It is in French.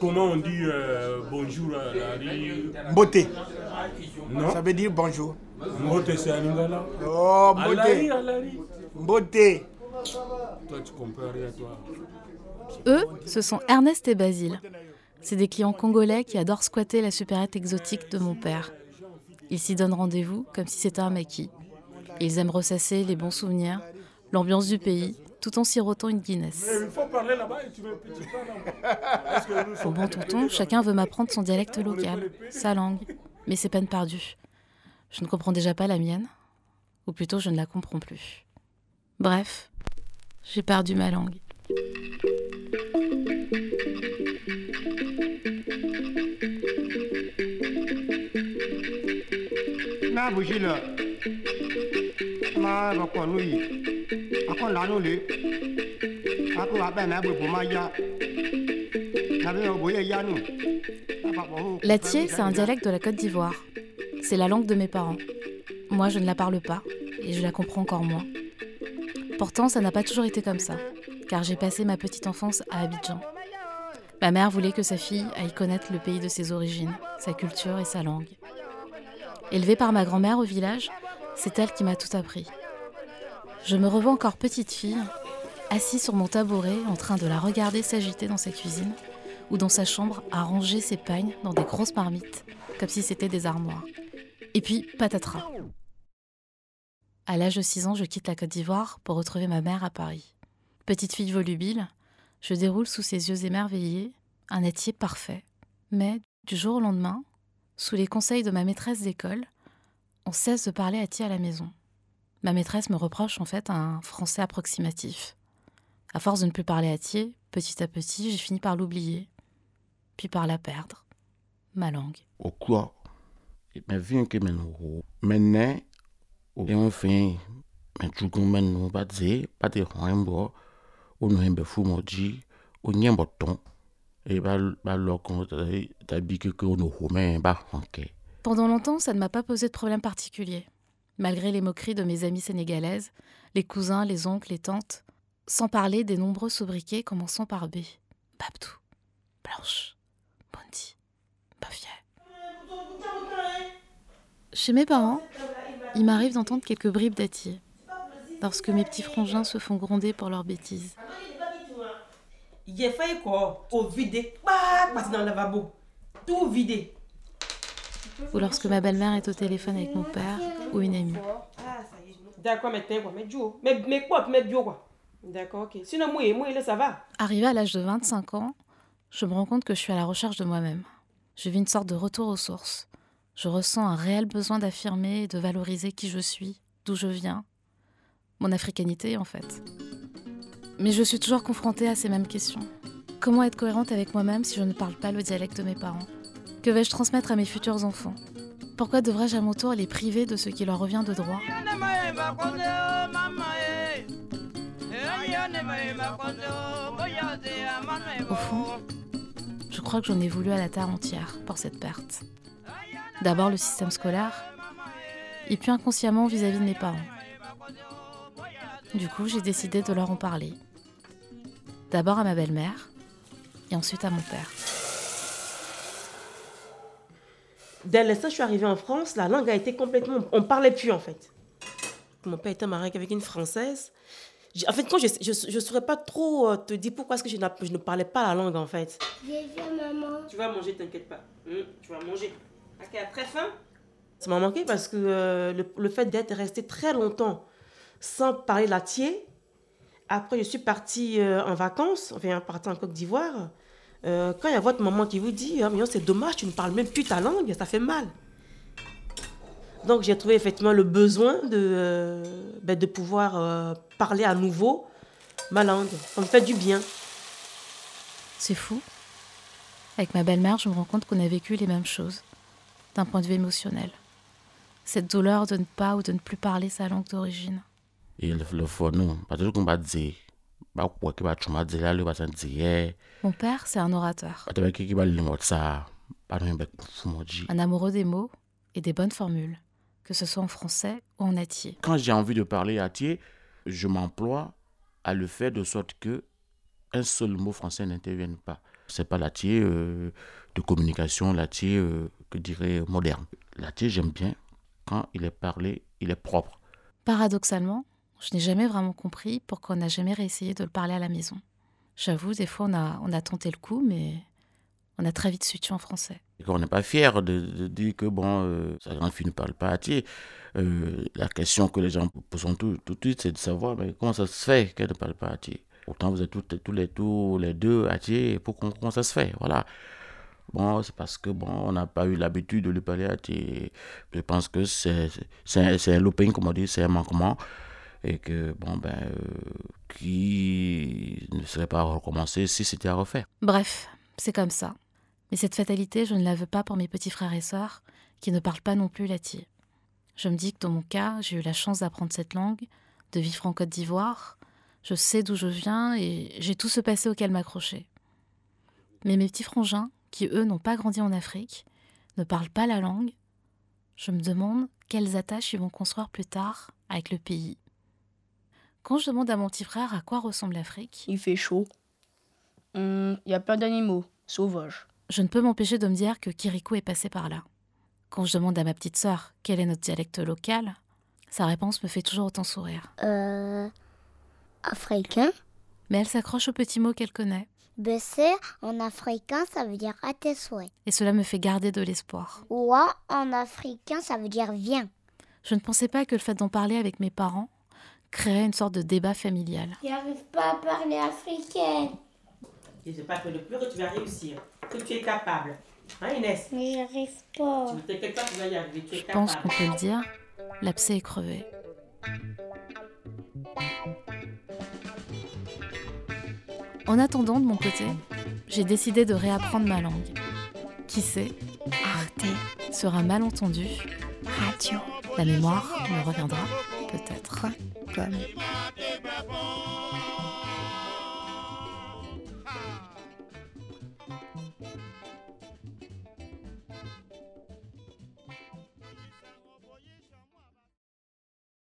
comment on dit euh, bonjour à Alari Beauté. Non Ça veut dire bonjour. Mbote, c'est à Lingala Oh, beauté. Beauté. Toi, tu comprends rien, toi. Eux, ce sont Ernest et Basile. C'est des clients congolais qui adorent squatter la supérette exotique de mon père. Ils s'y donnent rendez-vous comme si c'était un maquis. Ils aiment ressasser les bons souvenirs, l'ambiance du pays, tout en sirotant une Guinness. Au bon tonton, chacun veut m'apprendre son dialecte local, sa langue. Mais c'est peine perdue. Je ne comprends déjà pas la mienne, ou plutôt je ne la comprends plus. Bref, j'ai perdu ma langue. n'a ma kɔ nu yi akɔ la nu le c'est un dialecte de la Côte d'Ivoire. C'est la langue de mes parents. Moi, je ne la parle pas, et je la comprends encore moins. Pourtant, ça n'a pas toujours été comme ça, car j'ai passé ma petite enfance à Abidjan. Ma mère voulait que sa fille aille connaître le pays de ses origines, sa culture et sa langue. Élevée par ma grand-mère au village, c'est elle qui m'a tout appris. Je me revois encore petite fille, assise sur mon tabouret en train de la regarder s'agiter dans sa cuisine ou dans sa chambre à ranger ses pagnes dans des grosses marmites, comme si c'était des armoires. Et puis, patatras. À l'âge de 6 ans, je quitte la Côte d'Ivoire pour retrouver ma mère à Paris. Petite fille volubile, je déroule sous ses yeux émerveillés un étier parfait. Mais, du jour au lendemain, sous les conseils de ma maîtresse d'école, on cesse de parler à à la maison. Ma maîtresse me reproche en fait un français approximatif. À force de ne plus parler à Thiers, petit à petit, j'ai fini par l'oublier, puis par la perdre, ma langue. okua me vi ke me no ho me ne o e on fin me tugu me no ba ze ba de hoembo o no embe fu mo ji o nyembo ton e ba ba lo kon ta ta bi ke ko no ho me ba honke Pendant longtemps, ça ne m'a pas posé de problème particulier. Malgré les moqueries de mes amies sénégalaises, les cousins, les oncles, les tantes, sans parler des nombreux sobriquets commençant par B. Babdou, Blanche, Bondi, Bafia. Chez mes parents, il m'arrive d'entendre quelques bribes d'Atier, lorsque mes petits frangins se font gronder pour leurs bêtises. Ou lorsque ma belle-mère est au téléphone avec mon père ou une amie. D'accord, mais t'es quoi? Mais Joe? Mais, mais quoi? Mais bio quoi? D'accord, ok. Sinon, moi, moi, là, ça va. Arrivée à l'âge de 25 ans, je me rends compte que je suis à la recherche de moi-même. Je vis une sorte de retour aux sources. Je ressens un réel besoin d'affirmer et de valoriser qui je suis, d'où je viens, mon africanité en fait. Mais je suis toujours confrontée à ces mêmes questions. Comment être cohérente avec moi-même si je ne parle pas le dialecte de mes parents? Que vais-je transmettre à mes futurs enfants? Pourquoi devrais-je à mon tour les priver de ce qui leur revient de droit? Au fond, je crois que j'en ai voulu à la terre entière pour cette perte. D'abord le système scolaire, et puis inconsciemment vis-à-vis de mes parents. Du coup, j'ai décidé de leur en parler. D'abord à ma belle-mère, et ensuite à mon père. Dès l'instant je suis arrivée en France, la langue a été complètement. On parlait plus en fait. Mon père était marié avec une Française. En fait, quand je ne saurais pas trop euh, te dire pourquoi est-ce que je, ne parlais pas la langue en fait. Vu maman. Tu vas manger, t'inquiète pas. Hum, tu vas manger. Ok, à très faim. Ça m'a manqué parce que euh, le, le fait d'être resté très longtemps sans parler latier. Après, je suis partie euh, en vacances, enfin, partie en Côte d'Ivoire. Euh, quand il y a votre maman qui vous dit ah, mais non, c'est dommage, tu ne parles même plus ta langue, ça fait mal. Donc, j'ai trouvé effectivement le besoin de, euh, ben, de pouvoir euh, parler à nouveau ma langue. Ça me fait du bien. C'est fou. Avec ma belle-mère, je me rends compte qu'on a vécu les mêmes choses, d'un point de vue émotionnel. Cette douleur de ne pas ou de ne plus parler sa langue d'origine. e le le fo no ba de ko ba Mon père, c'est un orateur, un amoureux des mots et des bonnes formules, que ce soit en français ou en atier. quand j'ai envie de parler à Thiers, je m'emploie à le faire de sorte que un seul mot français n'intervienne pas. C'est pas l'atier euh, de communication, l'atier euh, que dirais moderne. L'atier, j'aime bien quand il est parlé, il est propre. Paradoxalement, je n'ai jamais vraiment compris pourquoi on n'a jamais réessayé de le parler à la maison. J'avoue, des fois, on a, tenté le coup, mais on a très vite switché en français. Et qu'on n'est pas fier de, dire que bon, euh, sa grande fille ne parle pas atier. Euh, la question que les gens posent tout, de suite, c'est de savoir mais comment ça se fait qu'elle ne parle pas atier. Pourtant, vous êtes tous, les, tous les deux atier. Pourquoi comment ça se fait Voilà. Bon, c'est parce que bon, on n'a pas eu l'habitude de lui parler atier. Je pense que c'est un looping, comme on dit, c'est un manquement. Et que, bon, ben, euh, qui ne serait pas recommencé si c'était à refaire. Bref, c'est comme ça. Mais cette fatalité, je ne la veux pas pour mes petits frères et sœurs qui ne parlent pas non plus l'atier. Je me dis que dans mon cas, j'ai eu la chance d'apprendre cette langue, de vivre en Côte d'Ivoire. Je sais d'où je viens et j'ai tout ce passé auquel m'accrocher. Mais mes petits frangins, qui eux n'ont pas grandi en Afrique, ne parlent pas la langue, je me demande quelles attaches ils vont construire plus tard avec le pays. Quand je demande à mon petit frère à quoi ressemble l'Afrique, Il fait chaud. Hum, Il y a plein d'animaux sauvages. je ne peux m'empêcher de me dire que Kirikou est passé par là. Quand je demande à ma petite sœur quel est notre dialecte local, sa réponse me fait toujours autant sourire. Euh, africain Mais elle s'accroche aux petits mots qu'elle connaît, Besser en africain, ça veut dire à tes souhaits. et cela me fait garder de l'espoir. Ouah en africain, ça veut dire viens. Je ne pensais pas que le fait d'en parler avec mes parents créerait une sorte de débat familial. J'arrive pas à parler africain. Et c'est pas que le plus que tu vas réussir, que tu es capable. Hein Inès? Mais j'arrive pas. Tu veux quelque part, tu vas y arriver, tu es Je pense qu'on peut le dire, l'abcès est crevé. En attendant, de mon côté, j'ai décidé de réapprendre ma langue. Qui sait, Arte un malentendu, Radio. la mémoire me reviendra peut-être. Comme